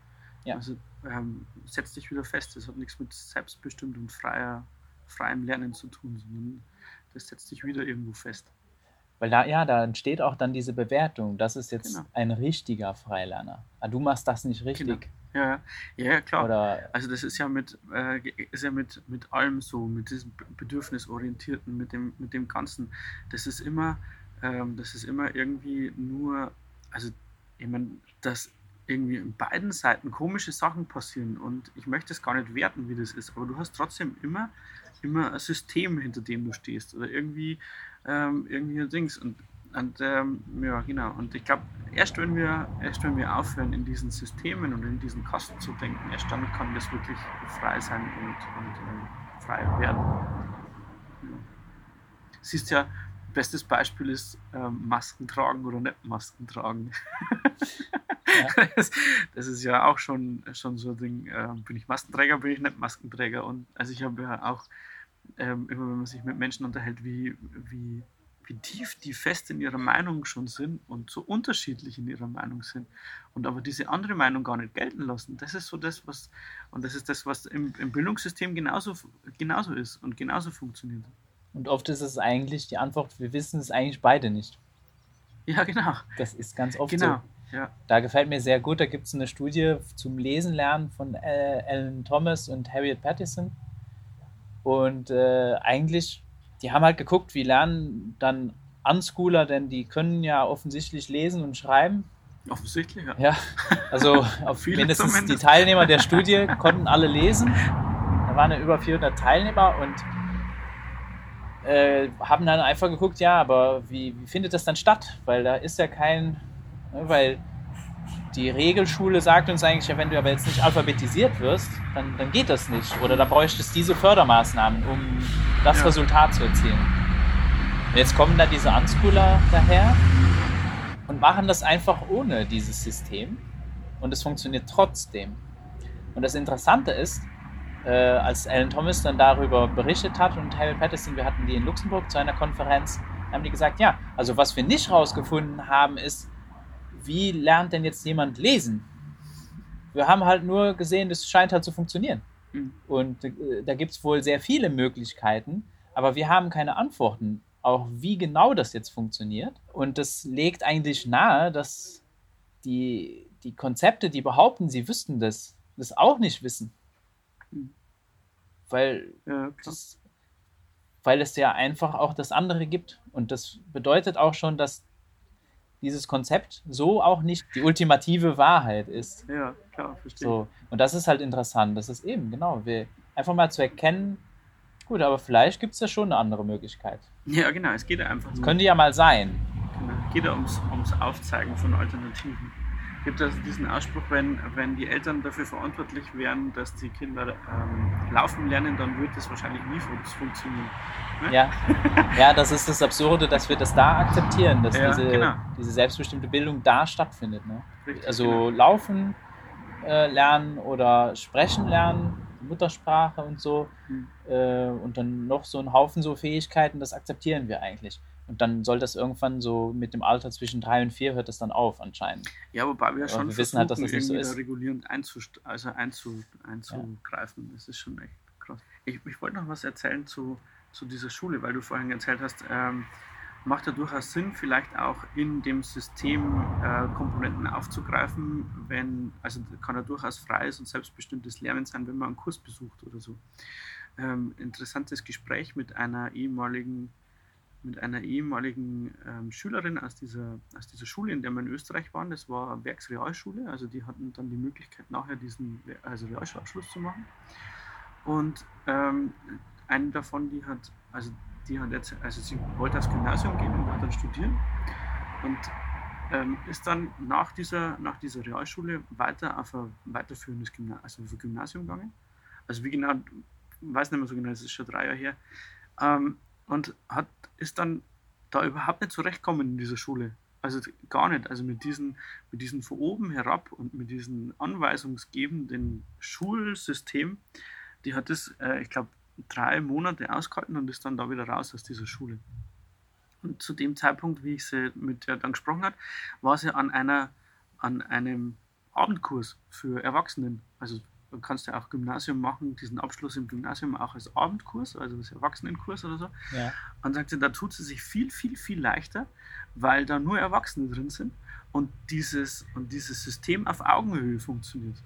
Ja. also ähm, setz dich wieder fest. Das hat nichts mit selbstbestimmt und freier, freiem Lernen zu tun, sondern das setzt dich wieder irgendwo fest. Weil da, ja, da entsteht auch dann diese Bewertung, das ist jetzt Genau. ein richtiger Freilerner. Ah, du machst das nicht richtig. Ja, ja, ja klar. Oder Also das ist ja mit, äh, ist ja mit, mit allem so, mit diesem Be- Bedürfnisorientierten, mit dem, mit dem Ganzen. Das ist immer, ähm, das ist immer irgendwie nur, also ich meine, dass irgendwie in beiden Seiten komische Sachen passieren und ich möchte es gar nicht werten, wie das ist, aber du hast trotzdem immer, immer ein System, hinter dem du stehst oder irgendwie, ähm, irgendwie ein Dings und und ähm, ja, genau. Und ich glaube, erst wenn wir, erst wenn wir aufhören, in diesen Systemen und in diesen Kasten zu denken, erst dann kann das wirklich frei sein und, und ähm, frei werden. Ja. Siehst ja, bestes Beispiel ist ähm, Masken tragen oder nicht Masken tragen. Ja. Das, das ist ja auch schon, schon so ein Ding, ähm, bin ich Maskenträger, bin ich nicht Maskenträger. Und also ich habe ja auch ähm, immer, wenn man sich mit Menschen unterhält, wie, wie, wie tief die fest in ihrer Meinung schon sind und so unterschiedlich in ihrer Meinung sind und aber diese andere Meinung gar nicht gelten lassen. Das ist so das, was, und das ist das, was im, im Bildungssystem genauso, genauso ist und genauso funktioniert. und oft ist es eigentlich die Antwort, wir wissen es eigentlich beide nicht. Ja, genau. Das ist ganz oft Genau. so. Ja, Da gefällt mir sehr gut, da gibt es eine Studie zum Lesen lernen von äh, Alan Thomas und Harriet Pattison. Und äh, eigentlich, die haben halt geguckt, wie lernen dann Unschooler, denn die können ja offensichtlich lesen und schreiben. offensichtlich. Ja. Ja, also mindestens die zumindest. Teilnehmer der Studie konnten alle lesen. Da waren ja über 400 Teilnehmer und äh, haben dann einfach geguckt, ja, aber wie, wie findet das dann statt? Weil da ist ja kein, weil die Regelschule sagt uns eigentlich, ja, wenn du aber jetzt nicht alphabetisiert wirst, dann, dann geht das nicht. Oder da bräuchtest diese Fördermaßnahmen, um das Ja. Resultat zu erzielen. Und jetzt kommen da diese Unschooler daher und machen das einfach ohne dieses System und es funktioniert trotzdem. Und das Interessante ist, äh, als Alan Thomas dann darüber berichtet hat und Harry Patterson, wir hatten die in Luxemburg zu einer Konferenz, haben die gesagt, ja, also was wir nicht rausgefunden haben, ist, wie lernt denn jetzt jemand lesen? Wir haben halt nur gesehen, das scheint halt zu funktionieren. Mhm. Und äh, da gibt es wohl sehr viele Möglichkeiten, aber wir haben keine Antworten, auch wie genau das jetzt funktioniert. Und das legt eigentlich nahe, dass die, die Konzepte, die behaupten, sie wüssten das, das auch nicht wissen. Mhm. Weil, Ja, das, weil es ja einfach auch das andere gibt. Und das bedeutet auch schon, dass dieses Konzept so auch nicht die ultimative Wahrheit ist. ja, klar, verstehe. So, und das ist halt interessant. Das ist eben, genau, wir einfach mal zu erkennen, gut, aber vielleicht gibt es ja schon eine andere Möglichkeit. Ja, genau, es geht ja einfach nur. könnte ja mal sein. Genau. Geht ja ums, ums Aufzeigen von Alternativen. Es gibt also diesen Ausspruch, wenn, wenn die Eltern dafür verantwortlich wären, dass die Kinder ähm, laufen lernen, dann würde das wahrscheinlich nie fun- funktionieren. Ne? Ja. ja, das ist das Absurde, dass wir das da akzeptieren, dass Ja, diese, genau. diese selbstbestimmte Bildung da stattfindet. Ne? Richtig, Also genau. laufen äh, lernen oder sprechen lernen, Muttersprache und so mhm. äh, und dann noch so ein Haufen so Fähigkeiten, das akzeptieren wir eigentlich. Und dann soll das irgendwann so mit dem Alter zwischen drei und vier hört das dann auf anscheinend. Ja, wobei wir ja schon wir wissen halt, dass das nicht so ist. regulierend einzust also einzu einzugreifen. Ja. Das ist schon echt krass. Ich, ich wollte noch was erzählen zu, zu dieser Schule, weil du vorhin erzählt hast, ähm, macht ja durchaus Sinn, vielleicht auch in dem System äh, Komponenten aufzugreifen, wenn, also kann ja durchaus freies und selbstbestimmtes Lernen sein, wenn man einen Kurs besucht oder so. Ähm, interessantes Gespräch mit einer ehemaligen mit einer ehemaligen ähm, Schülerin aus dieser, aus dieser Schule, in der wir in Österreich waren. Das war Werksrealschule, also die hatten dann die Möglichkeit, nachher diesen also Realschulabschluss zu machen. Und ähm, eine davon, die hat, also die hat jetzt, also sie wollte aufs Gymnasium gehen und hat dann studieren und ähm, ist dann nach dieser, nach dieser Realschule weiter auf ein weiterführendes Gymnasium, also auf ein Gymnasium gegangen. Also wie genau, weiß nicht mehr so genau, das ist schon drei Jahre her. Ähm, und hat, ist dann da überhaupt nicht zurechtgekommen in dieser Schule. Also gar nicht. Also mit diesen, mit diesen von oben herab und mit diesem anweisungsgebenden Schulsystem, die hat das, äh, ich glaube, drei Monate ausgehalten und ist dann da wieder raus aus dieser Schule. Und zu dem Zeitpunkt, wie ich sie mit der dann gesprochen habe, war sie an einer an einem Abendkurs für Erwachsenen. Also du kannst ja auch Gymnasium machen, diesen Abschluss im Gymnasium auch als Abendkurs, also als Erwachsenenkurs oder so. Ja. Und sagt sie, da tut sie sich viel, viel, viel leichter, weil da nur Erwachsene drin sind und dieses, und dieses System auf Augenhöhe funktioniert.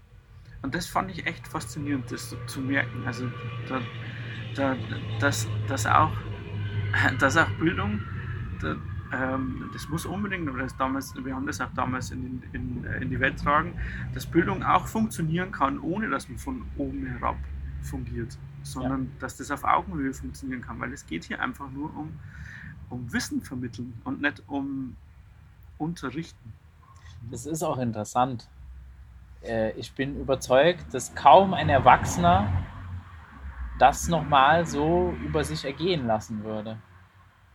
Und das fand ich echt faszinierend, das zu merken. Also, da, da, dass, dass, auch, dass auch Bildung, da, ähm, das muss unbedingt, oder das damals, wir haben das auch damals in, in, in die Welt tragen, dass Bildung auch funktionieren kann, ohne dass man von oben herab fungiert, sondern ja. dass das auf Augenhöhe funktionieren kann, weil es geht hier einfach nur um, um Wissen vermitteln und nicht um Unterrichten. Das ist auch interessant. Äh, ich bin überzeugt, dass kaum ein Erwachsener das nochmal so über sich ergehen lassen würde.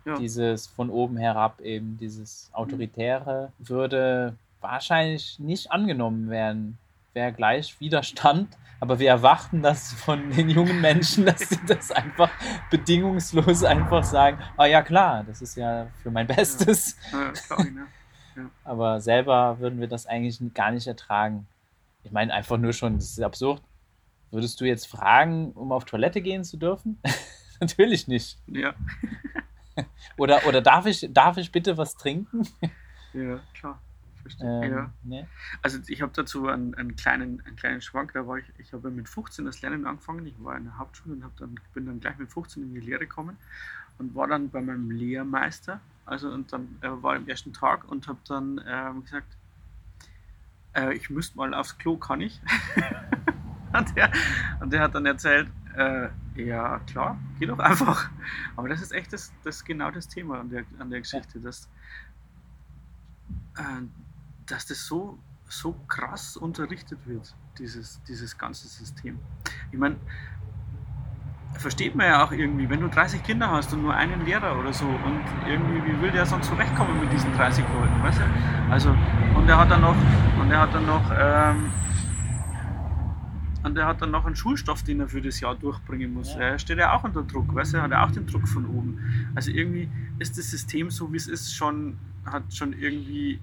Ja. Dieses von oben herab eben, dieses Autoritäre, würde wahrscheinlich nicht angenommen werden. Wäre gleich Widerstand, aber wir erwarten das von den jungen Menschen, dass sie das einfach bedingungslos einfach sagen, ah ja klar, das ist ja für mein Bestes. Ja. Ja, ne? ja. Aber selber würden wir das eigentlich gar nicht ertragen. Ich meine einfach nur schon, das ist absurd. Würdest du jetzt fragen, um auf Toilette gehen zu dürfen? Natürlich nicht. Ja. Oder, oder darf ich, darf ich bitte was trinken? ja, klar. Ähm, ja. Ne? Also ich habe dazu einen, einen, kleinen, einen kleinen Schwank, da war ich, ich habe mit 15 das Lernen angefangen, ich war in der Hauptschule und dann, bin dann gleich mit 15 in die Lehre gekommen und war dann bei meinem Lehrmeister, also und dann äh, war im ersten Tag und habe dann äh, gesagt, äh, ich müsste mal aufs Klo, kann ich? und, der, und der hat dann erzählt, äh, ja, klar, geh doch einfach. Aber das ist echt das, das genau das Thema an der, an der Geschichte, dass, äh, dass das so, so krass unterrichtet wird, dieses, dieses ganze System. Ich meine, versteht man ja auch irgendwie, wenn du 30 Kinder hast und nur einen Lehrer oder so und irgendwie, wie will der sonst zurechtkommen mit diesen 30 Leuten, weißt du? Also, und er hat dann noch, und er hat dann noch, ähm, und er hat dann noch einen Schulstoff, den er für das Jahr durchbringen muss. Ja. Er steht ja auch unter Druck, weißt du, er hat ja auch den Druck von oben. Also irgendwie ist das System so, wie es ist, schon, hat schon irgendwie,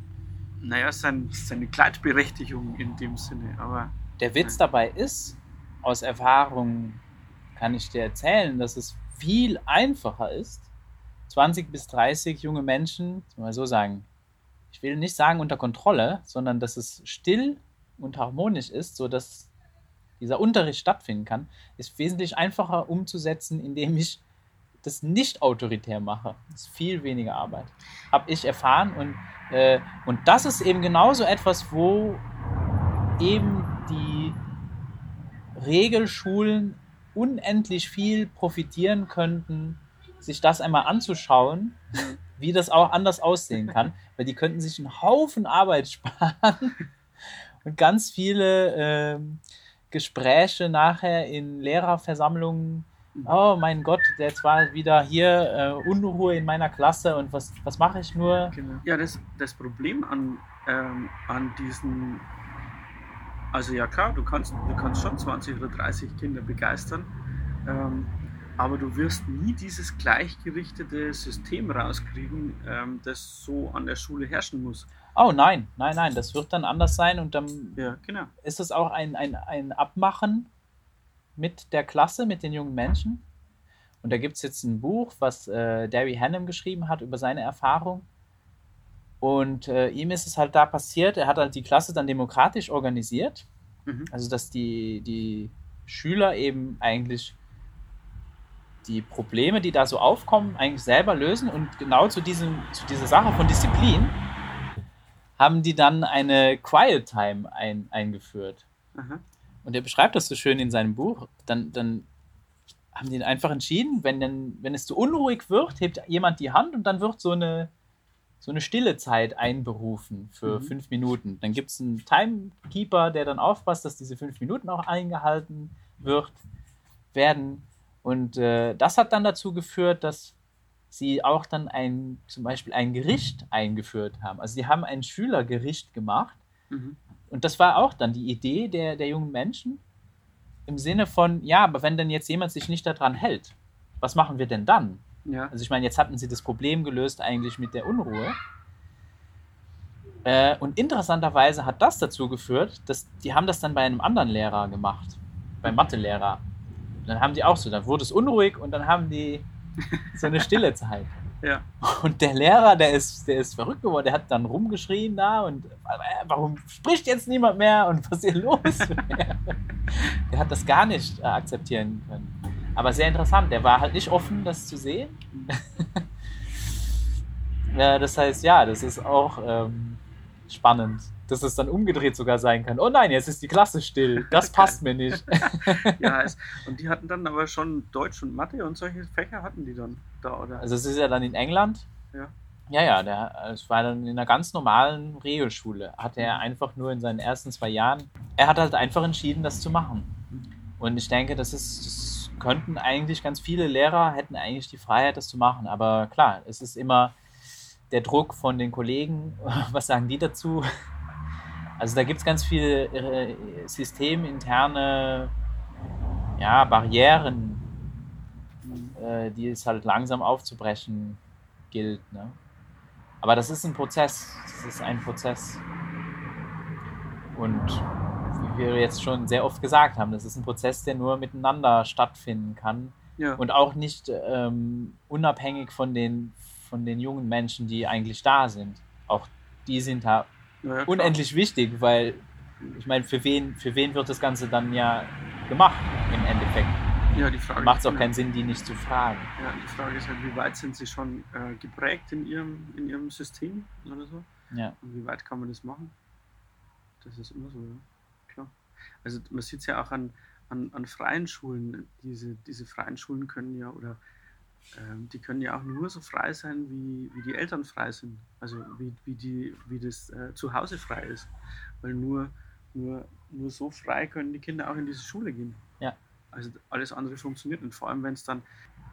naja, sein, seine Gleitberechtigung in dem Sinne. Aber, Der Witz ja. dabei ist, aus Erfahrung kann ich dir erzählen, dass es viel einfacher ist, 20 bis 30 junge Menschen, mal so sagen, ich will nicht sagen unter Kontrolle, sondern dass es still und harmonisch ist, sodass dieser Unterricht stattfinden kann, ist wesentlich einfacher umzusetzen, indem ich das nicht autoritär mache. Das ist viel weniger Arbeit. Habe ich erfahren und, äh, und das ist eben genauso etwas, wo eben die Regelschulen unendlich viel profitieren könnten, sich das einmal anzuschauen, wie das auch anders aussehen kann, weil die könnten sich einen Haufen Arbeit sparen und ganz viele äh, Gespräche nachher in Lehrerversammlungen. Mhm. Oh mein Gott, jetzt war wieder hier äh, Unruhe in meiner Klasse und was, was mache ich nur? Genau. Ja, das, das Problem an, ähm, an diesen Also ja klar, du kannst, du kannst schon 20 oder 30 Kinder begeistern, ähm, aber du wirst nie dieses gleichgerichtete System rauskriegen, ähm, das so an der Schule herrschen muss. Oh nein, nein, nein, das wird dann anders sein und dann Ja, genau. ist es auch ein, ein, ein Abmachen mit der Klasse, mit den jungen Menschen. Und da gibt es jetzt ein Buch, was äh, Derry Hannum geschrieben hat über seine Erfahrung. Und äh, ihm ist es halt da passiert, er hat halt die Klasse dann demokratisch organisiert. Mhm. Also dass die, die Schüler eben eigentlich die Probleme, die da so aufkommen, eigentlich selber lösen. Und genau zu, diesem, zu dieser Sache von Disziplin haben die dann eine Quiet Time ein, eingeführt. Aha. Und er beschreibt das so schön in seinem Buch. Dann, dann haben die einfach entschieden, wenn, denn, wenn es zu unruhig wird, hebt jemand die Hand und dann wird so eine, so eine stille Zeit einberufen für Mhm. fünf Minuten. Dann gibt es einen Timekeeper, der dann aufpasst, dass diese fünf Minuten auch eingehalten wird, werden. Und äh, das hat dann dazu geführt, dass sie auch dann ein, zum Beispiel ein Gericht eingeführt haben. Also sie haben ein Schülergericht gemacht Mhm. und das war auch dann die Idee der, der jungen Menschen im Sinne von, ja, aber wenn denn jetzt jemand sich nicht daran hält, was machen wir denn dann? Ja. Also ich meine, jetzt hatten sie das Problem gelöst eigentlich mit der Unruhe. Äh, und interessanterweise hat das dazu geführt, dass die haben das dann bei einem anderen Lehrer gemacht, beim Mathelehrer. Dann haben die auch so, dann wurde es unruhig und dann haben die so eine stille Zeit. Ja. Und der Lehrer, der ist, der ist verrückt geworden, der hat dann rumgeschrien da und äh, warum spricht jetzt niemand mehr und was ist hier los? der hat das gar nicht äh, akzeptieren können. Aber sehr interessant, der war halt nicht offen, das zu sehen. ja, das heißt, ja, das ist auch ähm, spannend, dass es dann umgedreht sogar sein kann. Oh nein, jetzt ist die Klasse still, das passt mir nicht. ja, es, und die hatten dann aber schon Deutsch und Mathe und solche Fächer hatten die dann da, oder? Also es ist ja dann in England. Ja. Ja, ja, der, es war dann in einer ganz normalen Regelschule. Hatte er einfach nur in seinen ersten zwei Jahren, er hat halt einfach entschieden, das zu machen. Und ich denke, das ist, das könnten eigentlich ganz viele Lehrer hätten eigentlich die Freiheit, das zu machen. Aber klar, es ist immer der Druck von den Kollegen. Was sagen die dazu? Also da gibt es ganz viele äh, systeminterne ja, Barrieren, äh, die es halt langsam aufzubrechen gilt. Ne? Aber das ist ein Prozess. Das ist ein Prozess. Und wie wir jetzt schon sehr oft gesagt haben, das ist ein Prozess, der nur miteinander stattfinden kann ja. und auch nicht ähm, unabhängig von den, von den jungen Menschen, die eigentlich da sind. Auch die sind da ja, unendlich wichtig, weil ich meine, für wen, für wen wird das Ganze dann ja gemacht im Endeffekt? Ja, die Frage Macht es auch keinen Sinn, die nicht zu fragen. Ja, die Frage ist halt, wie weit sind sie schon äh, geprägt in ihrem, in ihrem System oder so? Ja. Und wie weit kann man das machen? Das ist immer so, ja. Klar. Also man sieht es ja auch an, an, an freien Schulen. Diese, diese freien Schulen können ja oder ähm, die können ja auch nur so frei sein, wie, wie die Eltern frei sind. Also wie, wie, die, wie das äh, zu Hause frei ist. Weil nur, nur, nur so frei können die Kinder auch in diese Schule gehen. Ja. Also alles andere funktioniert nicht. Vor allem wenn es dann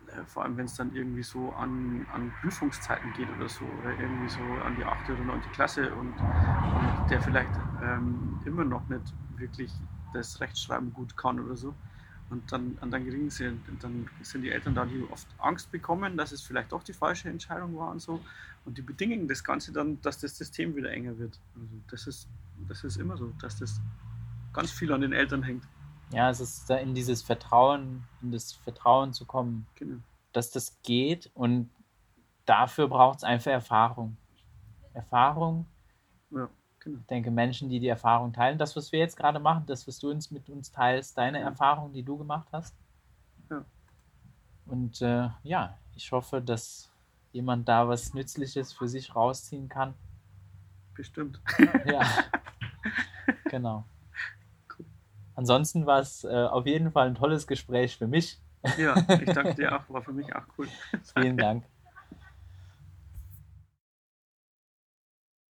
äh, vor allem wenn es dann irgendwie so an, an Prüfungszeiten geht oder so, oder irgendwie so an die 8. oder 9. Klasse und, und der vielleicht ähm, immer noch nicht wirklich das Rechtschreiben gut kann oder so. Und dann, und dann kriegen sie, dann sind die Eltern da, die oft Angst bekommen, dass es vielleicht doch die falsche Entscheidung war und so. Und die bedingen das Ganze dann, dass das System wieder enger wird. Also das ist, das ist immer so, dass das ganz viel an den Eltern hängt. Ja, es ist da in dieses Vertrauen, in das Vertrauen zu kommen, Genau. dass das geht und dafür braucht es einfach Erfahrung. Erfahrung, genau. ich denke, Menschen, die die Erfahrung teilen, das, was wir jetzt gerade machen, das, was du uns mit uns teilst, deine Ja. Erfahrung, die du gemacht hast. Ja. Und äh, ja, ich hoffe, dass jemand da was Nützliches für sich rausziehen kann. Bestimmt. Ja, genau. Ansonsten war es äh, auf jeden Fall ein tolles Gespräch für mich. Ja, ich danke dir auch, war für mich auch cool. Vielen Dank.